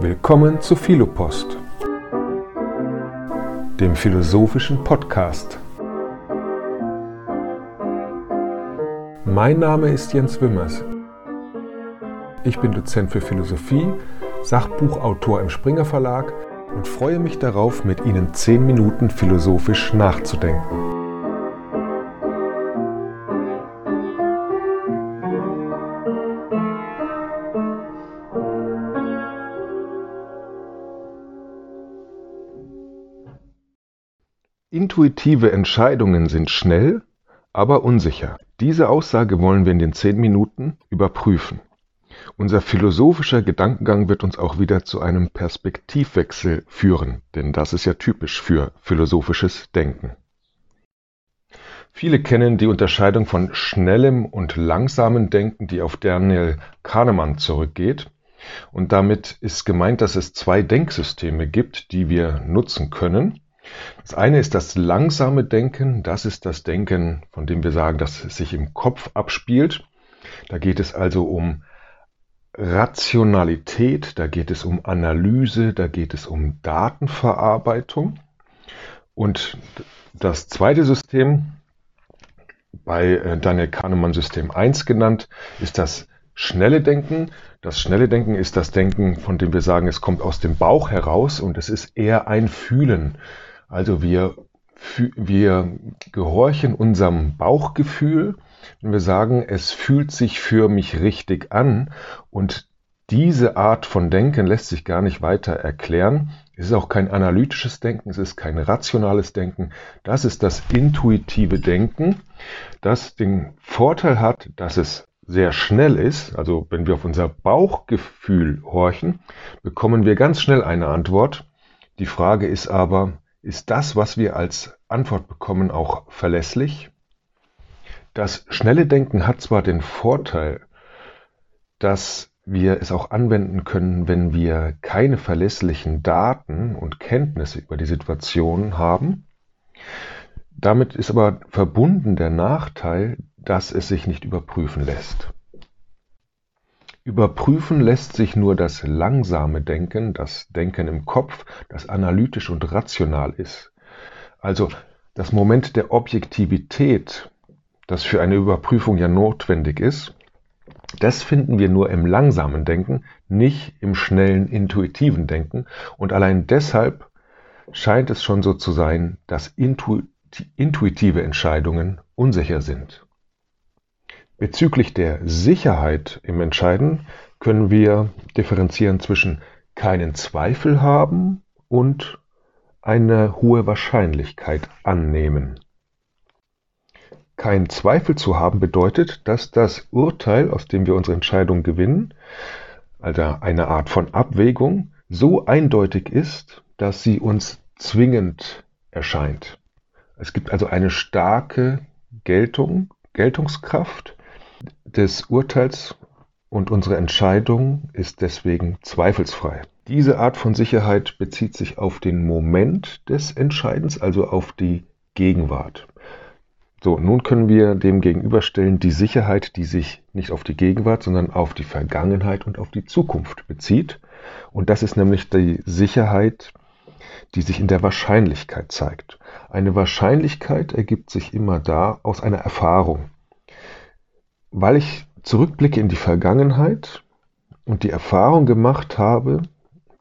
Willkommen zu Philopost, dem philosophischen Podcast. Mein Name ist Jens Wimmers. Ich bin Dozent für Philosophie, Sachbuchautor im Springer Verlag und freue mich darauf, mit Ihnen zehn Minuten philosophisch nachzudenken. Intuitive Entscheidungen sind schnell, aber unsicher. Diese Aussage wollen wir in den zehn Minuten überprüfen. Unser philosophischer Gedankengang wird uns auch wieder zu einem Perspektivwechsel führen, denn das ist ja typisch für philosophisches Denken. Viele kennen die Unterscheidung von schnellem und langsamem Denken, die auf Daniel Kahnemann zurückgeht. Und damit ist gemeint, dass es zwei Denksysteme gibt, die wir nutzen können. Das eine ist das langsame Denken. Das ist das Denken, von dem wir sagen, dass es sich im Kopf abspielt. Da geht es also um Rationalität, da geht es um Analyse, da geht es um Datenverarbeitung. Und das zweite System, bei äh, Daniel Kahnemann System 1 genannt, ist das schnelle Denken. Das schnelle Denken ist das Denken, von dem wir sagen, es kommt aus dem Bauch heraus und es ist eher ein Fühlen. Also wir, wir gehorchen unserem Bauchgefühl, wenn wir sagen, es fühlt sich für mich richtig an und diese Art von Denken lässt sich gar nicht weiter erklären. Es ist auch kein analytisches Denken, es ist kein rationales Denken. Das ist das intuitive Denken, das den Vorteil hat, dass es sehr schnell ist. Also wenn wir auf unser Bauchgefühl horchen, bekommen wir ganz schnell eine Antwort. Die Frage ist aber, ist das, was wir als Antwort bekommen, auch verlässlich? Das schnelle Denken hat zwar den Vorteil, dass wir es auch anwenden können, wenn wir keine verlässlichen Daten und Kenntnisse über die Situation haben. Damit ist aber verbunden der Nachteil, dass es sich nicht überprüfen lässt. Überprüfen lässt sich nur das langsame Denken, das Denken im Kopf, das analytisch und rational ist. Also das Moment der Objektivität, das für eine Überprüfung ja notwendig ist, das finden wir nur im langsamen Denken, nicht im schnellen intuitiven Denken. Und allein deshalb scheint es schon so zu sein, dass intuitive Entscheidungen unsicher sind. Bezüglich der Sicherheit im Entscheiden können wir differenzieren zwischen keinen Zweifel haben und eine hohe Wahrscheinlichkeit annehmen. Kein Zweifel zu haben bedeutet, dass das Urteil, aus dem wir unsere Entscheidung gewinnen, also eine Art von Abwägung, so eindeutig ist, dass sie uns zwingend erscheint. Es gibt also eine starke Geltung, Geltungskraft des Urteils und unsere Entscheidung ist deswegen zweifelsfrei. Diese Art von Sicherheit bezieht sich auf den Moment des Entscheidens, also auf die Gegenwart. So, nun können wir dem gegenüberstellen die Sicherheit, die sich nicht auf die Gegenwart, sondern auf die Vergangenheit und auf die Zukunft bezieht. Und das ist nämlich die Sicherheit, die sich in der Wahrscheinlichkeit zeigt. Eine Wahrscheinlichkeit ergibt sich immer da aus einer Erfahrung weil ich zurückblicke in die Vergangenheit und die Erfahrung gemacht habe,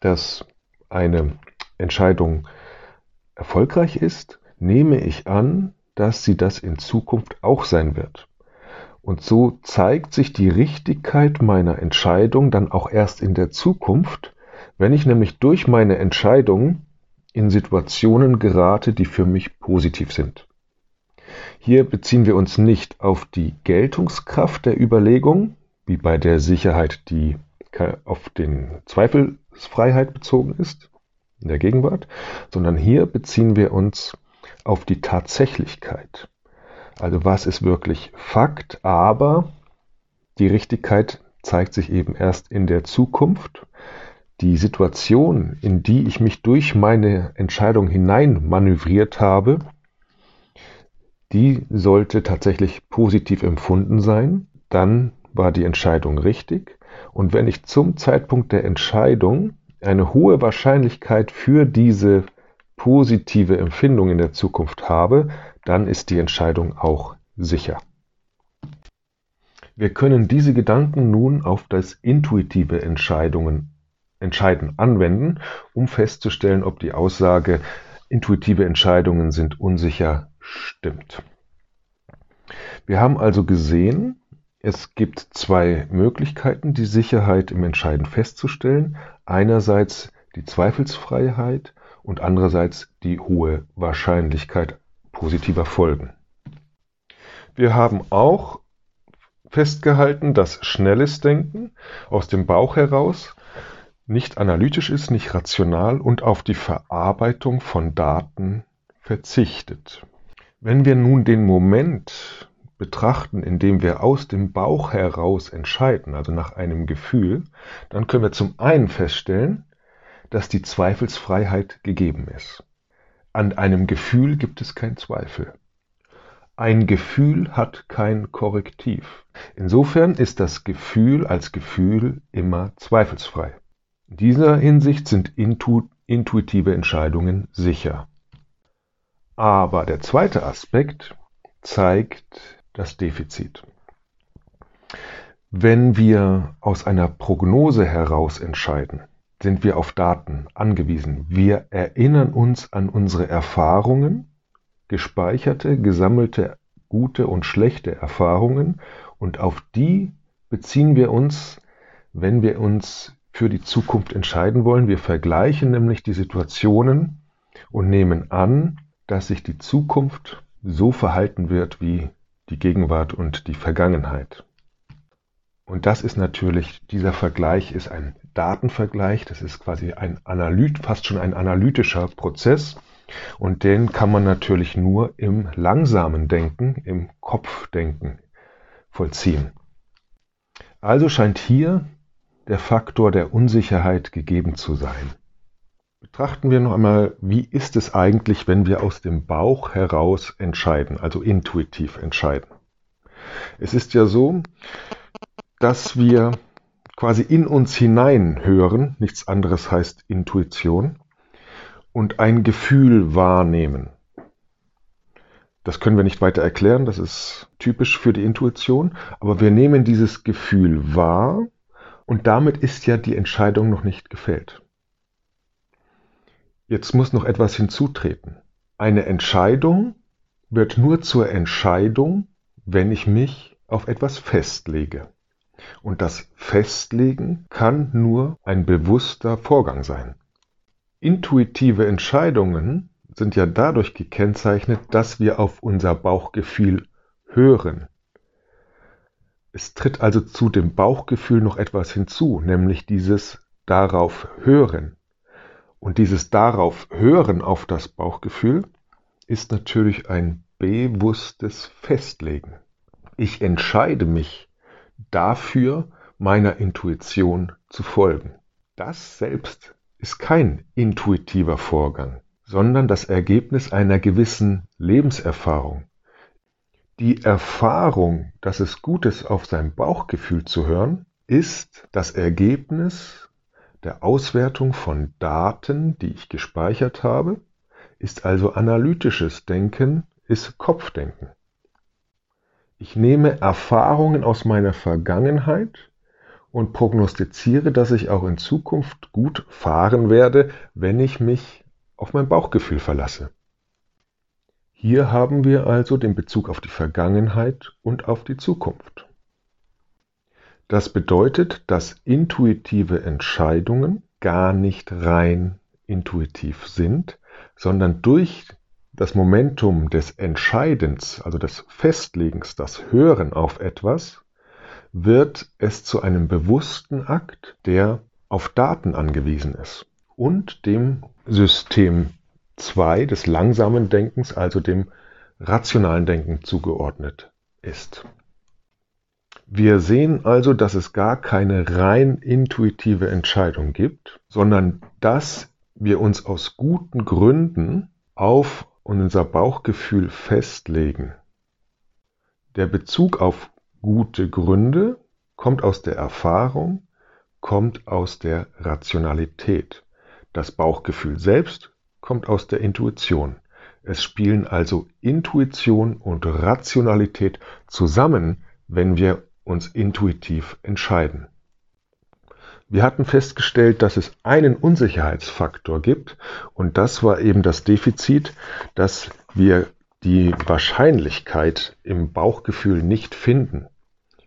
dass eine Entscheidung erfolgreich ist, nehme ich an, dass sie das in Zukunft auch sein wird. Und so zeigt sich die Richtigkeit meiner Entscheidung dann auch erst in der Zukunft, wenn ich nämlich durch meine Entscheidung in Situationen gerate, die für mich positiv sind. Hier beziehen wir uns nicht auf die Geltungskraft der Überlegung, wie bei der Sicherheit, die auf den Zweifelsfreiheit bezogen ist, in der Gegenwart, sondern hier beziehen wir uns auf die Tatsächlichkeit. Also was ist wirklich Fakt, aber die Richtigkeit zeigt sich eben erst in der Zukunft. Die Situation, in die ich mich durch meine Entscheidung hinein manövriert habe, die sollte tatsächlich positiv empfunden sein, dann war die Entscheidung richtig. Und wenn ich zum Zeitpunkt der Entscheidung eine hohe Wahrscheinlichkeit für diese positive Empfindung in der Zukunft habe, dann ist die Entscheidung auch sicher. Wir können diese Gedanken nun auf das intuitive Entscheidungen, Entscheiden anwenden, um festzustellen, ob die Aussage intuitive Entscheidungen sind unsicher stimmt. Wir haben also gesehen, es gibt zwei Möglichkeiten, die Sicherheit im Entscheiden festzustellen. Einerseits die Zweifelsfreiheit und andererseits die hohe Wahrscheinlichkeit positiver Folgen. Wir haben auch festgehalten, dass schnelles Denken aus dem Bauch heraus nicht analytisch ist, nicht rational und auf die Verarbeitung von Daten verzichtet. Wenn wir nun den Moment betrachten, in dem wir aus dem Bauch heraus entscheiden, also nach einem Gefühl, dann können wir zum einen feststellen, dass die Zweifelsfreiheit gegeben ist. An einem Gefühl gibt es keinen Zweifel. Ein Gefühl hat kein Korrektiv. Insofern ist das Gefühl als Gefühl immer zweifelsfrei. In dieser Hinsicht sind intu intuitive Entscheidungen sicher. Aber der zweite Aspekt zeigt das Defizit. Wenn wir aus einer Prognose heraus entscheiden, sind wir auf Daten angewiesen. Wir erinnern uns an unsere Erfahrungen, gespeicherte, gesammelte gute und schlechte Erfahrungen und auf die beziehen wir uns, wenn wir uns für die Zukunft entscheiden wollen. Wir vergleichen nämlich die Situationen und nehmen an, dass sich die Zukunft so verhalten wird wie die Gegenwart und die Vergangenheit. Und das ist natürlich, dieser Vergleich ist ein Datenvergleich, das ist quasi ein Analyt, fast schon ein analytischer Prozess. Und den kann man natürlich nur im langsamen Denken, im Kopfdenken vollziehen. Also scheint hier der Faktor der Unsicherheit gegeben zu sein. Betrachten wir noch einmal, wie ist es eigentlich, wenn wir aus dem Bauch heraus entscheiden, also intuitiv entscheiden. Es ist ja so, dass wir quasi in uns hinein hören, nichts anderes heißt Intuition, und ein Gefühl wahrnehmen. Das können wir nicht weiter erklären, das ist typisch für die Intuition, aber wir nehmen dieses Gefühl wahr und damit ist ja die Entscheidung noch nicht gefällt. Jetzt muss noch etwas hinzutreten. Eine Entscheidung wird nur zur Entscheidung, wenn ich mich auf etwas festlege. Und das Festlegen kann nur ein bewusster Vorgang sein. Intuitive Entscheidungen sind ja dadurch gekennzeichnet, dass wir auf unser Bauchgefühl hören. Es tritt also zu dem Bauchgefühl noch etwas hinzu, nämlich dieses darauf hören. Und dieses darauf hören auf das Bauchgefühl ist natürlich ein bewusstes Festlegen. Ich entscheide mich dafür meiner Intuition zu folgen. Das selbst ist kein intuitiver Vorgang, sondern das Ergebnis einer gewissen Lebenserfahrung. Die Erfahrung, dass es gut ist, auf sein Bauchgefühl zu hören, ist das Ergebnis der Auswertung von Daten, die ich gespeichert habe, ist also analytisches Denken, ist Kopfdenken. Ich nehme Erfahrungen aus meiner Vergangenheit und prognostiziere, dass ich auch in Zukunft gut fahren werde, wenn ich mich auf mein Bauchgefühl verlasse. Hier haben wir also den Bezug auf die Vergangenheit und auf die Zukunft. Das bedeutet, dass intuitive Entscheidungen gar nicht rein intuitiv sind, sondern durch das Momentum des Entscheidens, also des Festlegens, das Hören auf etwas, wird es zu einem bewussten Akt, der auf Daten angewiesen ist und dem System 2 des langsamen Denkens, also dem rationalen Denken zugeordnet ist. Wir sehen also, dass es gar keine rein intuitive Entscheidung gibt, sondern dass wir uns aus guten Gründen auf unser Bauchgefühl festlegen. Der Bezug auf gute Gründe kommt aus der Erfahrung, kommt aus der Rationalität. Das Bauchgefühl selbst kommt aus der Intuition. Es spielen also Intuition und Rationalität zusammen, wenn wir uns intuitiv entscheiden. Wir hatten festgestellt, dass es einen Unsicherheitsfaktor gibt und das war eben das Defizit, dass wir die Wahrscheinlichkeit im Bauchgefühl nicht finden.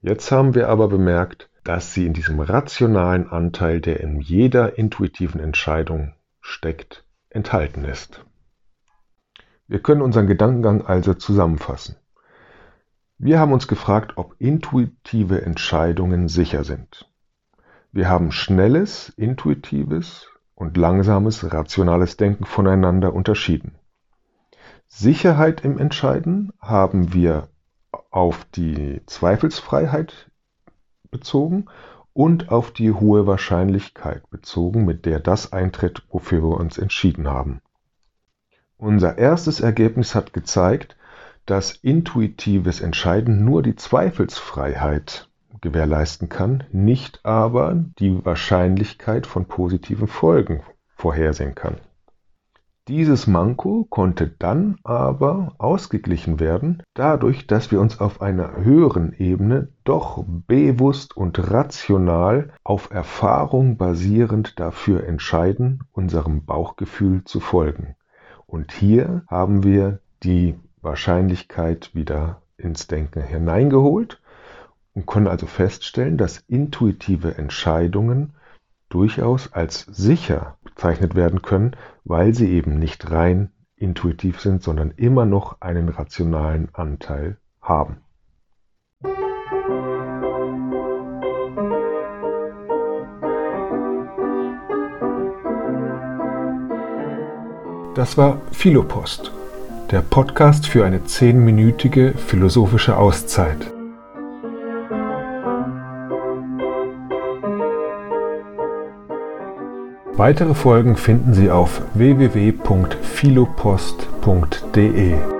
Jetzt haben wir aber bemerkt, dass sie in diesem rationalen Anteil, der in jeder intuitiven Entscheidung steckt, enthalten ist. Wir können unseren Gedankengang also zusammenfassen. Wir haben uns gefragt, ob intuitive Entscheidungen sicher sind. Wir haben schnelles, intuitives und langsames, rationales Denken voneinander unterschieden. Sicherheit im Entscheiden haben wir auf die Zweifelsfreiheit bezogen und auf die hohe Wahrscheinlichkeit bezogen, mit der das eintritt, wofür wir uns entschieden haben. Unser erstes Ergebnis hat gezeigt, dass intuitives Entscheiden nur die Zweifelsfreiheit gewährleisten kann, nicht aber die Wahrscheinlichkeit von positiven Folgen vorhersehen kann. Dieses Manko konnte dann aber ausgeglichen werden, dadurch, dass wir uns auf einer höheren Ebene doch bewusst und rational auf Erfahrung basierend dafür entscheiden, unserem Bauchgefühl zu folgen. Und hier haben wir die Wahrscheinlichkeit wieder ins Denken hineingeholt und können also feststellen, dass intuitive Entscheidungen durchaus als sicher bezeichnet werden können, weil sie eben nicht rein intuitiv sind, sondern immer noch einen rationalen Anteil haben. Das war Philopost, der Podcast für eine zehnminütige philosophische Auszeit. Weitere Folgen finden Sie auf www.philopost.de.